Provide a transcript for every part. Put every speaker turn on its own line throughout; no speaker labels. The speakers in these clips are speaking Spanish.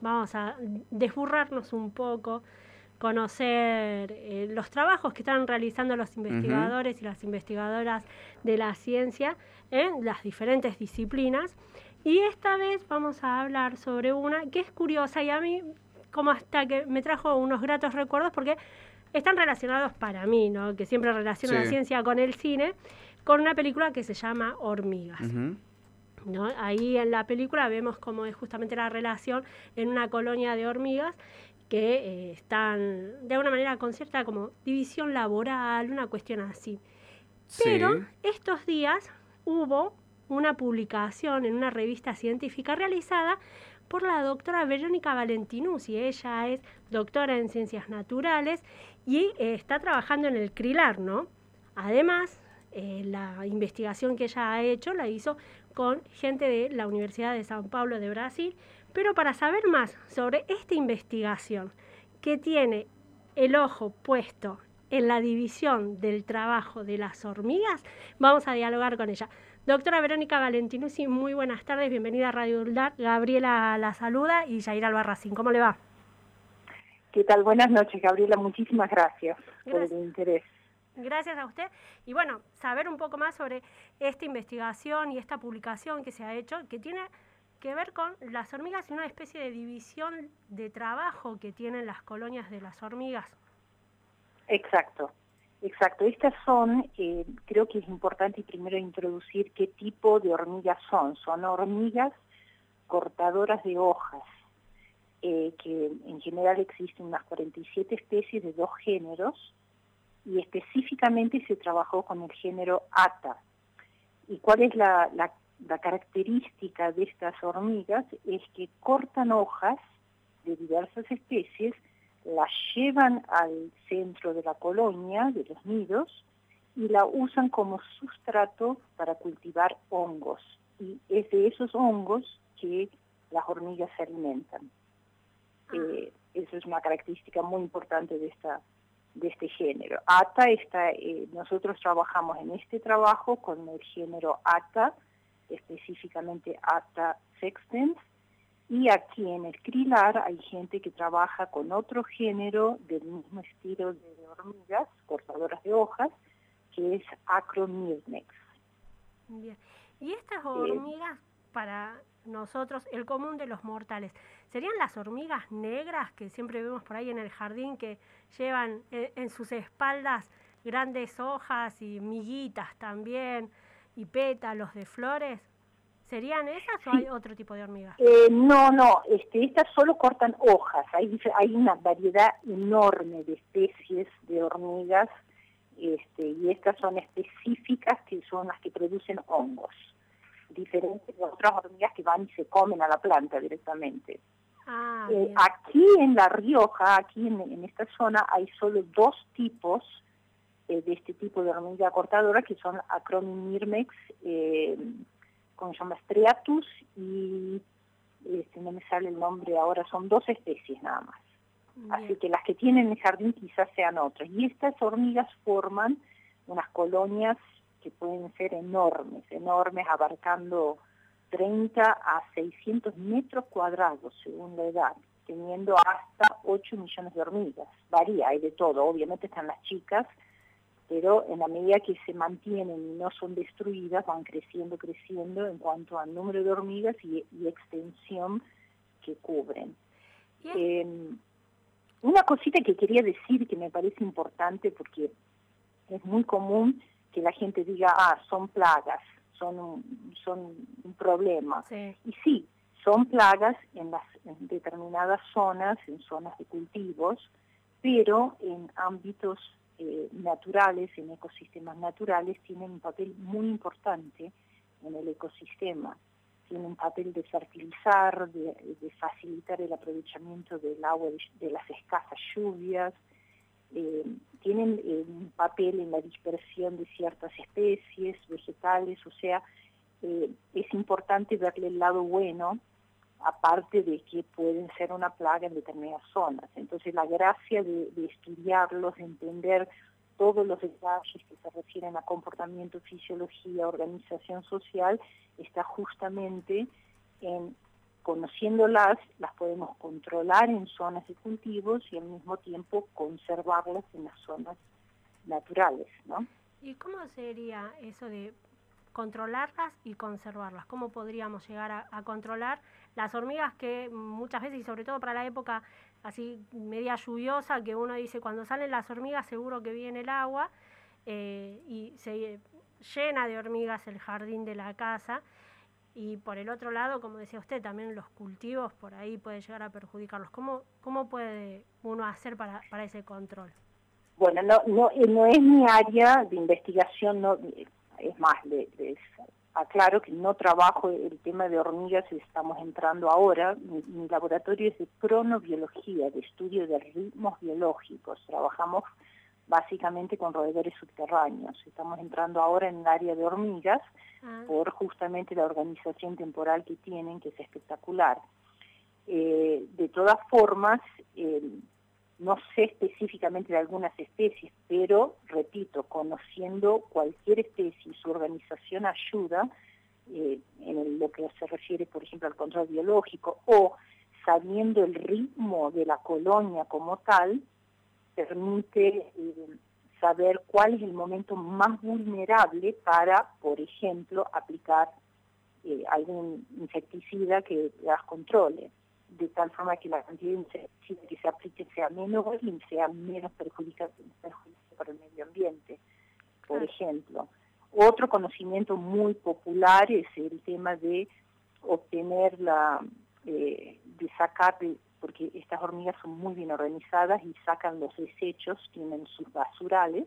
vamos a desburrarnos un poco, conocer eh, los trabajos que están realizando los investigadores y las investigadoras de la ciencia en las diferentes disciplinas. Y esta vez vamos a hablar sobre una que es curiosa y a mí como hasta que me trajo unos gratos recuerdos porque están relacionados para mí, ¿no? que siempre relaciono la ciencia con el cine, con una película que se llama Hormigas. ¿No? Ahí en la película vemos cómo es justamente la relación en una colonia de hormigas que eh, están de alguna manera con cierta como división laboral, una cuestión así. Pero estos días hubo una publicación en una revista científica realizada por la doctora Verónica Valentinuzzi. Ella es doctora en ciencias naturales y eh, está trabajando en el CRILAR, ¿no? Además, eh, la investigación que ella ha hecho la hizo con gente de la Universidad de San Paulo de Brasil, pero para saber más sobre esta investigación que tiene el ojo puesto en la división del trabajo de las hormigas, vamos a dialogar con ella. Doctora Verónica Valentinuzzi, muy buenas tardes, bienvenida a Radio Uldar. Gabriela la saluda y Jair Albarracín, ¿cómo le va?
¿Qué tal? Buenas noches, Gabriela, muchísimas gracias, por el interés.
Gracias a usted. Y bueno, saber un poco más sobre esta investigación y esta publicación que se ha hecho, que tiene que ver con las hormigas y una especie de división de trabajo que tienen las colonias de las hormigas.
Exacto. Exacto, estas son, eh, creo que es importante primero introducir qué tipo de hormigas son. Son hormigas cortadoras de hojas, eh, que en general existen unas 47 especies de dos géneros, y específicamente se trabajó con el género ATA. ¿Y cuál es la, la característica de estas hormigas? Es que cortan hojas de diversas especies, la llevan al centro de la colonia, de los nidos, y la usan como sustrato para cultivar hongos. Y es de esos hongos que las hormigas se alimentan. Ah. Eh, eso es una característica muy importante de esta de este género. ATA está, eh, nosotros trabajamos en este trabajo con el género ATA, específicamente ATA sextens, y aquí en el CRILAR hay gente que trabaja con otro género del mismo estilo de hormigas, cortadoras de hojas, que es Acromyrmex.
Bien. ¿Y estas eh, hormigas para nosotros, el común de los mortales, serían las hormigas negras que siempre vemos por ahí en el jardín que llevan eh, en sus espaldas grandes hojas y miguitas también y pétalos de flores? ¿Serían esas o hay otro tipo de hormigas?
Eh, no, no, este, estas solo cortan hojas. Hay, hay una variedad enorme de especies de hormigas este, y estas son específicas que son las que producen hongos, diferentes de otras hormigas que van y se comen a la planta directamente. Ah, eh, aquí en La Rioja, aquí en, esta zona, hay solo dos tipos eh, de este tipo de hormiga cortadora que son Acromyrmex eh, con llama Striatus y este, no me sale el nombre ahora, son dos especies nada más. Así que las que tienen el jardín quizás sean otras. Y estas hormigas forman unas colonias que pueden ser enormes, enormes, abarcando 30 a 600 metros cuadrados según la edad, teniendo hasta 8 millones de hormigas. Varía, hay de todo. Obviamente están las chicas, pero en la medida que se mantienen y no son destruidas, van creciendo, creciendo en cuanto al número de hormigas y, extensión que cubren. Em, una cosita que quería decir que me parece importante porque es muy común que la gente diga, ah, son plagas, son un, son un problema. Y sí, son plagas en, las, en determinadas zonas, en zonas de cultivos, pero en ámbitos eh, naturales, en ecosistemas naturales, tienen un papel muy importante en el ecosistema. Tienen un papel de fertilizar, de, facilitar el aprovechamiento del agua de, las escasas lluvias, eh, tienen eh, un papel en la dispersión de ciertas especies vegetales, o sea, es importante verle el lado bueno aparte de que pueden ser una plaga en determinadas zonas. Entonces la gracia de, estudiarlos, de entender todos los detalles que se refieren a comportamiento, fisiología, organización social, está justamente en conociéndolas, las podemos controlar en zonas de cultivos y al mismo tiempo conservarlas en las zonas naturales, ¿no?
¿Y cómo sería eso de controlarlas y conservarlas? ¿Cómo podríamos llegar a, controlar las hormigas que muchas veces, y sobre todo para la época así media lluviosa, que uno dice cuando salen las hormigas seguro que viene el agua eh, y se llena de hormigas el jardín de la casa? Y por el otro lado, como decía usted, también los cultivos por ahí puede llegar a perjudicarlos. ¿Cómo, cómo puede uno hacer para, para ese control?
Bueno, no, no, eh, no es mi área de investigación, no, es más, les, aclaro que no trabajo el tema de hormigas, estamos entrando ahora, mi, mi laboratorio es de cronobiología, de estudio de ritmos biológicos, trabajamos básicamente con roedores subterráneos. Estamos entrando ahora en el área de hormigas ah. por justamente la organización temporal que tienen, que es espectacular. Eh, de todas formas, eh, no sé específicamente de algunas especies, pero, repito, conociendo cualquier especie y su organización ayuda eh, en lo que se refiere, por ejemplo, al control biológico o sabiendo el ritmo de la colonia como tal, permite eh, saber cuál es el momento más vulnerable para, por ejemplo, aplicar eh, algún insecticida que las controle, de tal forma que la cantidad de insecticida que se aplique sea menor y sea menos perjudicial para el medio ambiente, por ejemplo. Otro conocimiento muy popular es el tema de obtener la, eh, de sacar de porque estas hormigas son muy bien organizadas y sacan los desechos, tienen sus basurales,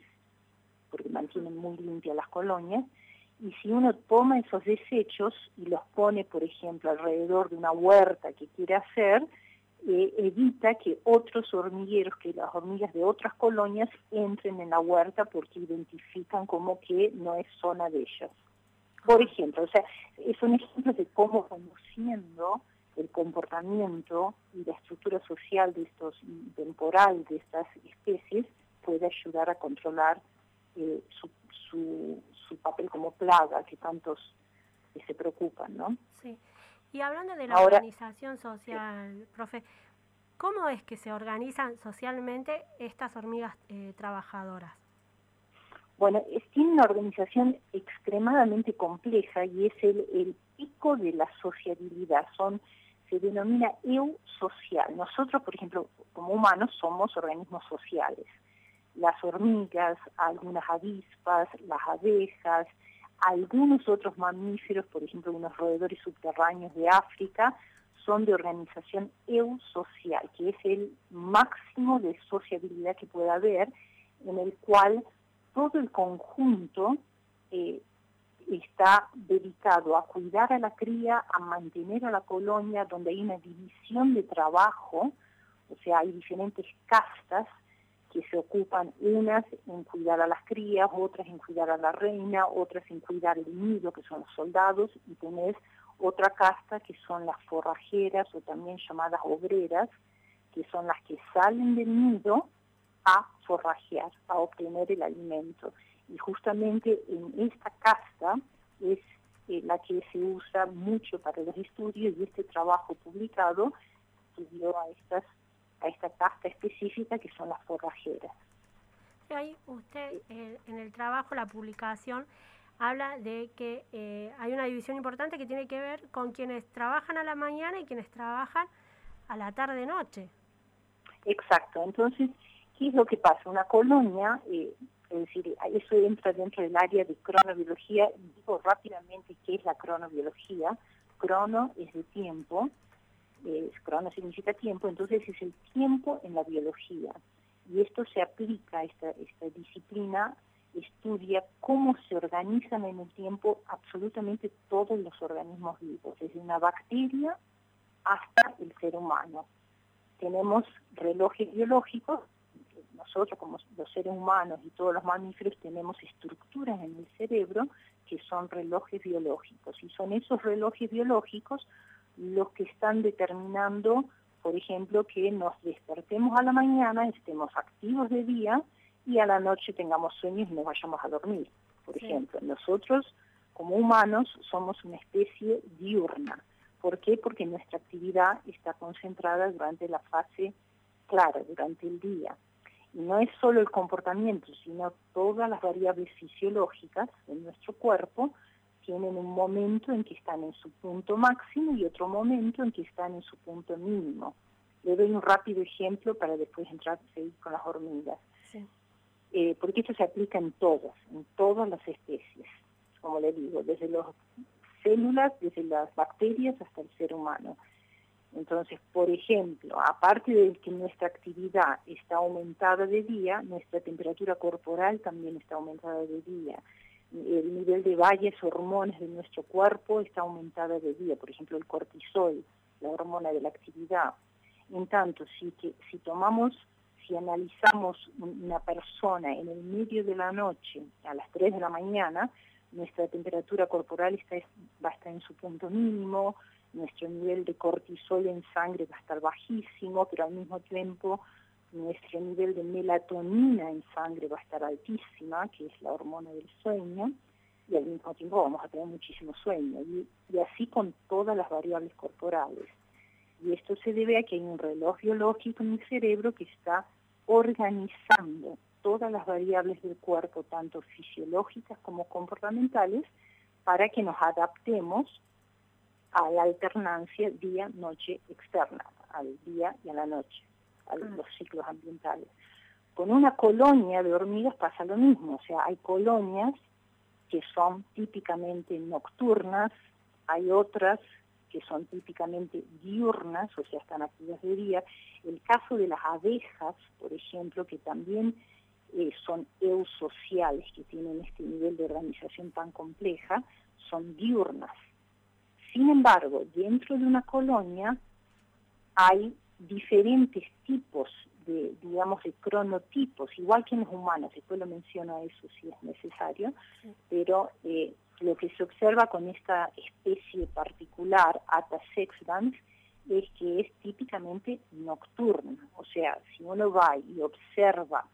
porque mantienen muy limpias las colonias, y si uno toma esos desechos y los pone, por ejemplo, alrededor de una huerta que quiere hacer, eh, evita que otros hormigueros, que las hormigas de otras colonias entren en la huerta porque identifican como que no es zona de ellas. Por ejemplo, o sea, es un ejemplo de cómo conociendo el comportamiento y la estructura social de estos temporal de estas especies puede ayudar a controlar eh, su, su, papel como plaga que tantos se preocupan, ¿no?
Sí. Y hablando de la organización social, profe, ¿cómo es que se organizan socialmente estas hormigas eh, trabajadoras?
Bueno, es, tiene una organización extremadamente compleja y es el, el pico de la sociabilidad. Son se denomina eusocial. Nosotros, por ejemplo, como humanos somos organismos sociales. Las hormigas, algunas avispas, las abejas, algunos otros mamíferos, por ejemplo, unos roedores subterráneos de África, son de organización eusocial, que es el máximo de sociabilidad que pueda haber, en el cual todo el conjunto eh, está dedicado a cuidar a la cría, a mantener a la colonia, donde hay una división de trabajo, o sea, hay diferentes castas que se ocupan unas en cuidar a las crías, otras en cuidar a la reina, otras en cuidar el nido, que son los soldados, y tenés otra casta que son las forrajeras o también llamadas obreras, que son las que salen del nido a forrajear, a obtener el alimento y justamente en esta casta es eh, la que se usa mucho para los estudios y este trabajo publicado estudió a estas a esta casta específica que son las forrajeras.
Ahí usted eh, en el trabajo, la publicación, habla de que eh, hay una división importante que tiene que ver con quienes trabajan a la mañana y quienes trabajan a la tarde-noche.
Exacto, entonces, ¿qué es lo que pasa? Una colonia, es decir, eso entra dentro del área de cronobiología. Digo rápidamente qué es la cronobiología. Crono es de tiempo, crono significa tiempo, entonces es el tiempo en la biología. Y esto se aplica, esta, esta disciplina estudia cómo se organizan en el tiempo absolutamente todos los organismos vivos, desde una bacteria hasta el ser humano. Tenemos relojes biológicos nosotros como los seres humanos y todos los mamíferos tenemos estructuras en el cerebro que son relojes biológicos y son esos relojes biológicos los que están determinando, por ejemplo, que nos despertemos a la mañana, estemos activos de día y a la noche tengamos sueños y nos vayamos a dormir. Por ejemplo, nosotros como humanos somos una especie diurna. ¿Por qué? Porque nuestra actividad está concentrada durante la fase clara, durante el día. No es solo el comportamiento, sino todas las variables fisiológicas de nuestro cuerpo tienen un momento en que están en su punto máximo y otro momento en que están en su punto mínimo. Le doy un rápido ejemplo para después entrar seguir con las hormigas. Eh, porque esto se aplica en todas, en todas las especies, como le digo, desde las células, desde las bacterias hasta el ser humano. Entonces, por ejemplo, aparte de que nuestra actividad está aumentada de día, nuestra temperatura corporal también está aumentada de día. El nivel de varias hormonas de nuestro cuerpo está aumentada de día, por ejemplo, el cortisol, la hormona de la actividad. En tanto, si, que, si tomamos, si analizamos una persona en el medio de la noche, a las 3 de la mañana, nuestra temperatura corporal está, va a estar en su punto mínimo, nuestro nivel de cortisol en sangre va a estar bajísimo, pero al mismo tiempo nuestro nivel de melatonina en sangre va a estar altísima, que es la hormona del sueño, y al mismo tiempo vamos a tener muchísimo sueño, y, así con todas las variables corporales. Y esto se debe a que hay un reloj biológico en el cerebro que está organizando todas las variables del cuerpo, tanto fisiológicas como comportamentales, para que nos adaptemos a la alternancia día-noche externa, al día y a la noche, a mm. los ciclos ambientales. Con una colonia de hormigas pasa lo mismo, o sea, hay colonias que son típicamente nocturnas, hay otras que son típicamente diurnas, o sea, están activas de día. El caso de las abejas, por ejemplo, que también eh, son eusociales, que tienen este nivel de organización tan compleja, son diurnas. Sin embargo, dentro de una colonia hay diferentes tipos de, digamos, de cronotipos, igual que en los humanos, después lo menciono a eso si es necesario, pero eh, lo que se observa con esta especie particular, Ata sexdans, es que es típicamente nocturna, o sea, si uno va y observa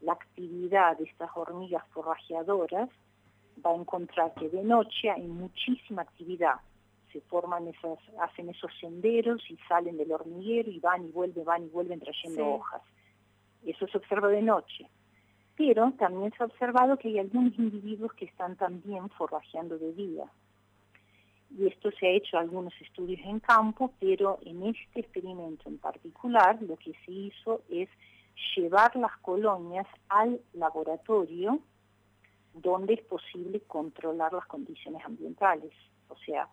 la actividad de estas hormigas forrajeadoras, va a encontrar que de noche hay muchísima actividad, se forman esas, hacen esos senderos y salen del hormiguero y van y vuelven, van y vuelven trayendo hojas. Eso se observa de noche. Pero también se ha observado que hay algunos individuos que están también forrajeando de día. Y esto se ha hecho algunos estudios en campo, pero en este experimento en particular lo que se hizo es llevar las colonias al laboratorio donde es posible controlar las condiciones ambientales. O sea,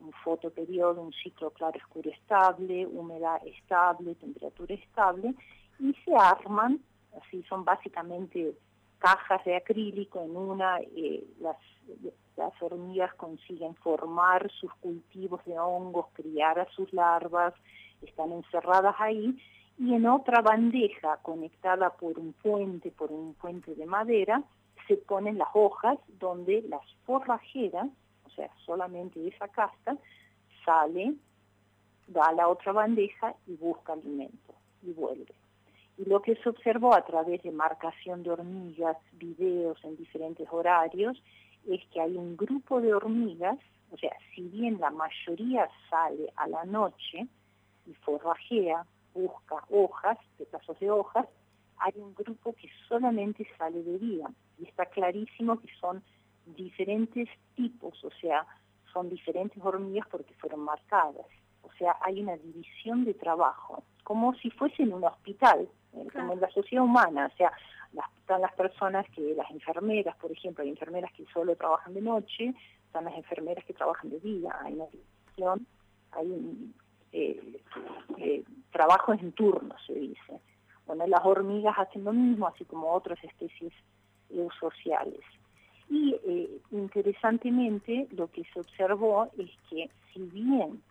un fotoperiodo, un ciclo claro-oscuro estable, humedad estable, temperatura estable, y se arman, así son básicamente cajas de acrílico, en una eh, las, las hormigas consiguen formar sus cultivos de hongos, criar a sus larvas, están encerradas ahí, y en otra bandeja conectada por un puente, por un puente de madera, se ponen las hojas donde las forrajeras sea, solamente esa casta, sale, va a la otra bandeja y busca alimento y vuelve. Y lo que se observó a través de marcación de hormigas, videos en diferentes horarios, es que hay un grupo de hormigas, o sea, si bien la mayoría sale a la noche y forrajea, busca hojas, pedazos de hojas, hay un grupo que solamente sale de día. Y está clarísimo que son diferentes tipos, o sea, son diferentes hormigas porque fueron marcadas. O sea, hay una división de trabajo, como si fuese en un hospital, eh, como en la sociedad humana. O sea, las, están las personas que, las enfermeras, por ejemplo, hay enfermeras que solo trabajan de noche, están las enfermeras que trabajan de día, hay una división, hay un, eh, eh, trabajos en turno, se dice. Bueno, las hormigas hacen lo mismo, así como otras especies sociales. Y eh, interesantemente lo que se observó es que si bien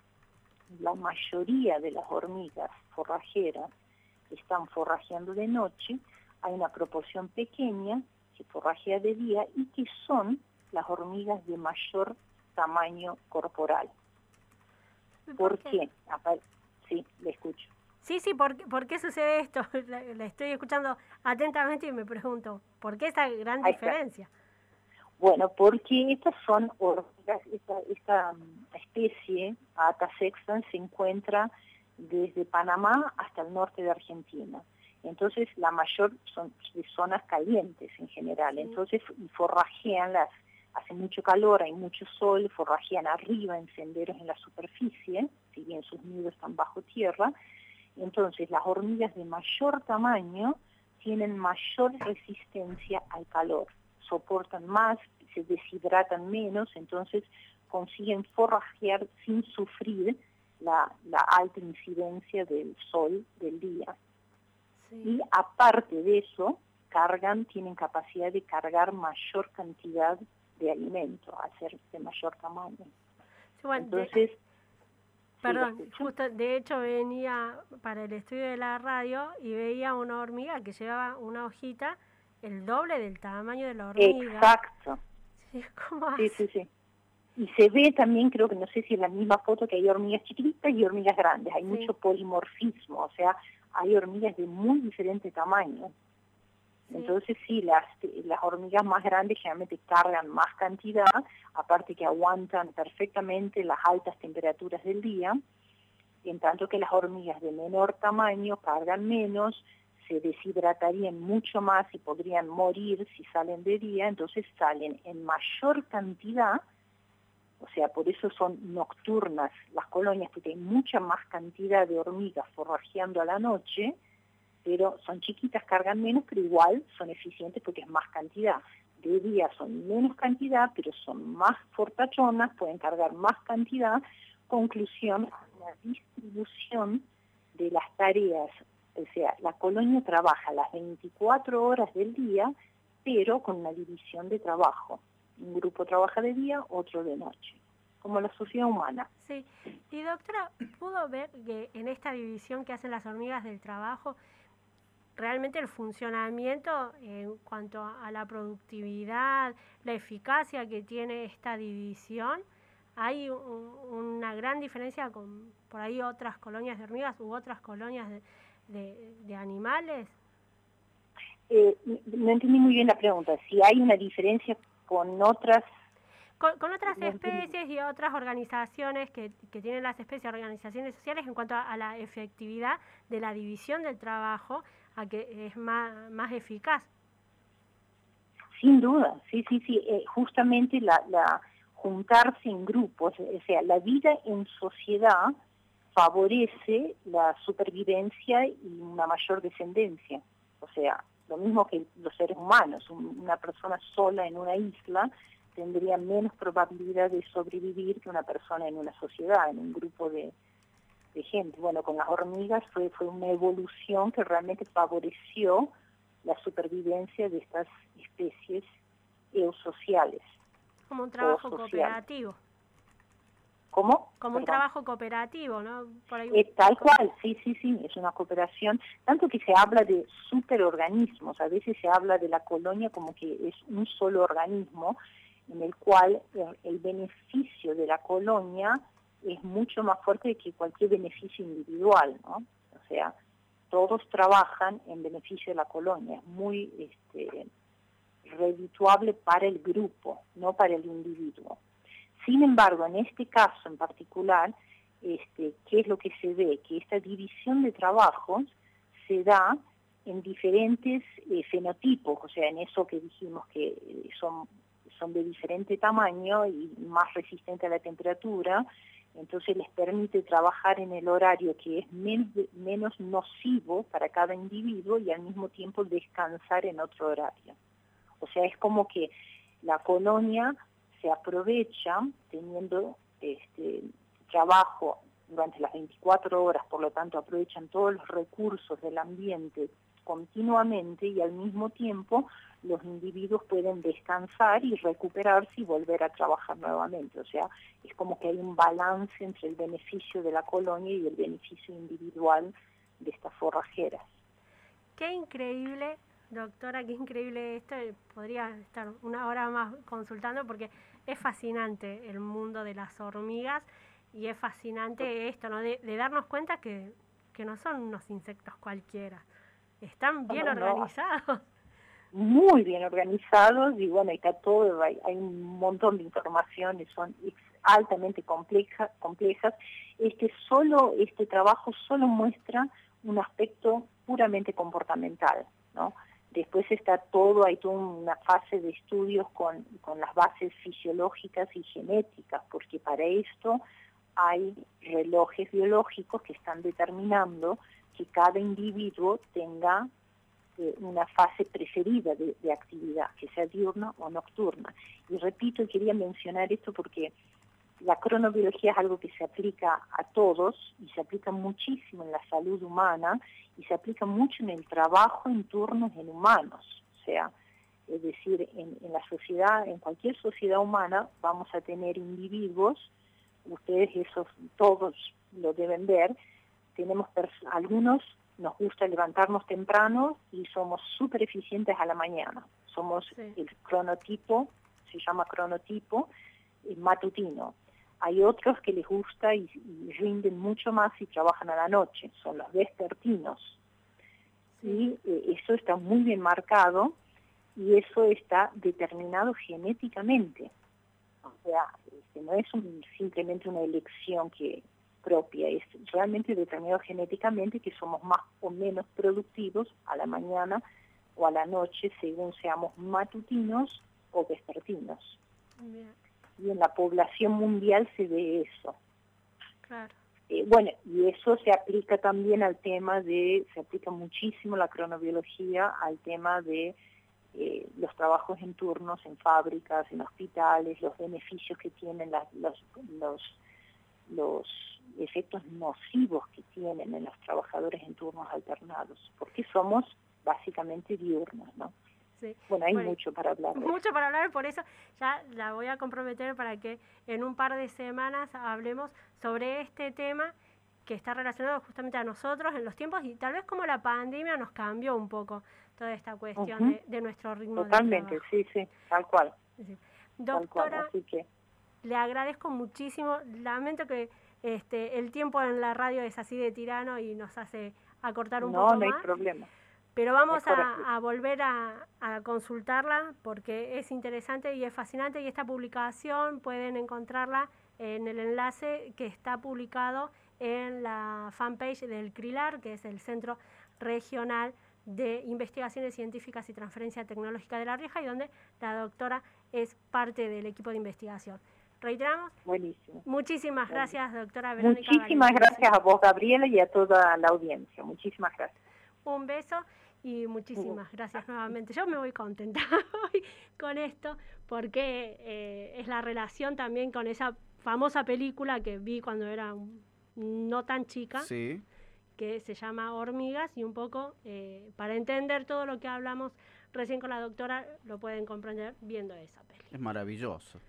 la mayoría de las hormigas forrajeras están forrajeando de noche, hay una proporción pequeña que forrajea de día y que son las hormigas de mayor tamaño corporal. ¿Por, qué? Sí, le escucho.
Sí, sí, ¿por, ¿por qué sucede esto? La, estoy escuchando atentamente y me pregunto, ¿por qué esta gran diferencia?
Bueno, porque estas son hormigas, esta, mm, especie, Ata sextans, se encuentra desde Panamá hasta el norte de Argentina. Entonces, la mayor son de zonas calientes en general. Entonces, forrajean las, hace mucho calor, hay mucho sol, forrajean arriba en senderos en la superficie, si bien sus nidos están bajo tierra. Entonces, las hormigas de mayor tamaño tienen mayor resistencia al calor, soportan más, se deshidratan menos, entonces consiguen forrajear sin sufrir la, alta incidencia del sol del día. Y aparte de eso, cargan, tienen capacidad de cargar mayor cantidad de alimento, al ser de mayor tamaño.
Entonces, Perdón, justo de hecho venía para el estudio de la radio y veía una hormiga que llevaba una hojita el doble del tamaño de la hormiga.
Exacto. Sí, sí, sí, Y se ve también, creo que no sé si es la misma foto, que hay hormigas chiquitas y hormigas grandes. Hay mucho polimorfismo, o sea, hay hormigas de muy diferente tamaño. Entonces sí, las, las hormigas más grandes generalmente cargan más cantidad, aparte que aguantan perfectamente las altas temperaturas del día, en tanto que las hormigas de menor tamaño cargan menos, se deshidratarían mucho más y podrían morir si salen de día, entonces salen en mayor cantidad, o sea, por eso son nocturnas las colonias, porque hay mucha más cantidad de hormigas forrajeando a la noche, pero son chiquitas, cargan menos, pero igual son eficientes porque es más cantidad. De día son menos cantidad, pero son más fortachonas, pueden cargar más cantidad. Conclusión, la distribución de las tareas, o sea, la colonia trabaja las 24 horas del día, pero con una división de trabajo. Un grupo trabaja de día, otro de noche como la sociedad humana.
Sí, y doctora, ¿pudo ver que en esta división que hacen las hormigas del trabajo, realmente el funcionamiento en cuanto a la productividad, la eficacia que tiene esta división, hay una gran diferencia con por ahí otras colonias de hormigas u otras colonias de, animales.
Eh, no entendí muy bien la pregunta. Si hay una diferencia con otras
con, otras especies y otras organizaciones que, que, tienen las especies, organizaciones sociales en cuanto a, la efectividad de la división del trajo a que es más, más eficaz.
Sin duda, sí, sí, sí. Eh, justamente la, la juntarse en grupos, o sea, la vida en sociedad favorece la supervivencia y una mayor descendencia. O sea, lo mismo que los seres humanos, una persona sola en una isla tendría menos probabilidad de sobrevivir que una persona en una sociedad, en un grupo de, de gente. Bueno, con las hormigas fue, fue una evolución que realmente favoreció la supervivencia de estas especies eusociales.
Como un trabajo cooperativo.
¿Cómo?
Como un trabajo cooperativo, ¿no?
Eh, tal cual, sí, sí, sí, es una cooperación. Tanto que se habla de superorganismos, a veces se habla de la colonia como que es un solo organismo en el cual el beneficio de la colonia es mucho más fuerte que cualquier beneficio individual, ¿no? O sea, todos trabajan en beneficio de la colonia, es muy este, redituable para el grupo, no para el individuo. Sin embargo, en este caso en particular, este, ¿qué es lo que se ve? Que esta división de trabajos se da en diferentes eh, fenotipos, o sea, en eso que dijimos que eh, son, son de diferente tamaño y más resistentes a la temperatura, entonces les permite trabajar en el horario que es menos, menos nocivo para cada individuo y al mismo tiempo descansar en otro horario. O sea, es como que la colonia se aprovecha teniendo este trabajo durante las 24 horas, por lo tanto aprovechan todos los recursos del ambiente continuamente y al mismo tiempo los individuos pueden descansar y recuperarse y volver a trabajar nuevamente. O sea, es como que hay un balance entre el beneficio de la colonia y el beneficio individual de estas forrajeras.
Qué increíble, doctora, qué increíble esto. Podría estar una hora más consultando porque es fascinante el mundo de las hormigas y es fascinante esto, ¿no? De, darnos cuenta que, que, no son unos insectos cualquiera, están bien organizados.
muy bien organizados y bueno, está todo, hay, un montón de informaciones, son altamente compleja, complejas. Este, solo, este trabajo solo muestra un aspecto puramente comportamental, ¿no? Después está todo, hay toda una fase de estudios con, con las bases fisiológicas y genéticas, porque para esto hay relojes biológicos que están determinando que cada individuo tenga eh, una fase preferida de, de, actividad, que sea diurna o nocturna. Y repito, quería mencionar esto porque la cronobiología es algo que se aplica a todos y se aplica muchísimo en la salud humana y se aplica mucho en el trabajo en turnos en humanos. O sea, es decir, en, en la sociedad, en cualquier sociedad humana vamos a tener individuos, ustedes esos todos lo deben ver, tenemos algunos nos gusta levantarnos temprano y somos súper eficientes a la mañana. Somos el cronotipo, se llama cronotipo eh, matutino. Hay otros que les gusta y, rinden mucho más y trabajan a la noche, son los vespertinos. Y eh, eso está muy bien marcado y eso está determinado genéticamente. O sea, este, no es simplemente una elección que propia, es realmente determinado genéticamente que somos más o menos productivos a la mañana o a la noche según seamos matutinos o vespertinos y en la población mundial se ve eso.
Claro.
Eh, bueno, y eso se aplica también al tema de, se aplica muchísimo la cronobiología al tema de eh, los trabajos en turnos en fábricas, en hospitales, los beneficios que tienen los, los, los efectos nocivos que tienen en los trabajadores en turnos alternados, porque somos básicamente diurnos, ¿no? Bueno, hay mucho para hablar.
Mucho para hablar, por eso ya la voy a comprometer para que en un par de semanas hablemos sobre este tema que está relacionado justamente a nosotros en los tiempos y tal vez como la pandemia nos cambió un poco toda esta cuestión de, nuestro ritmo
Totalmente, sí, sí, tal cual.
Doctora, le agradezco muchísimo. Lamento que este, el tiempo en la radio es así de tirano y nos hace acortar un poco
más.
No,
no hay problema.
Pero vamos a, volver a, consultarla porque es interesante y es fascinante y esta publicación pueden encontrarla en el enlace que está publicado en la fanpage del CRILAR, que es el Centro Regional de Investigaciones Científicas y Transferencia Tecnológica de La Rioja y donde la doctora es parte del equipo de investigación. Reiteramos.
Buenísimo.
Muchísimas gracias, doctora Verónica.
Muchísimas gracias a vos, Gabriela, y a toda la audiencia. Muchísimas gracias.
Un beso y muchísimas gracias nuevamente. Yo me voy contenta hoy con esto porque eh, es la relación también con esa famosa película que vi cuando era no tan chica, que se llama Hormigas y un poco eh, para entender todo lo que hablamos recién con la doctora lo pueden comprender viendo esa película.
Es maravilloso.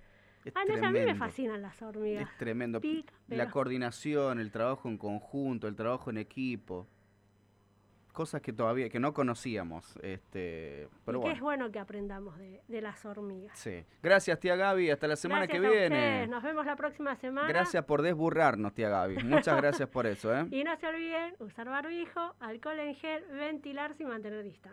ah, no, a mí me fascinan las hormigas.
Es tremendo. la coordinación, el trabajo en conjunto, el trabajo en equipo cosas que todavía que no conocíamos. Este, pero
y es bueno que aprendamos de, las hormigas.
Sí. Gracias, tía Gaby. Hasta la semana que viene.
Nos vemos la próxima semana.
Gracias por desburrarnos, tía Gaby. Muchas gracias por eso. ¿eh?
Y no se olviden usar barbijo, alcohol en gel, ventilarse y mantener distancia.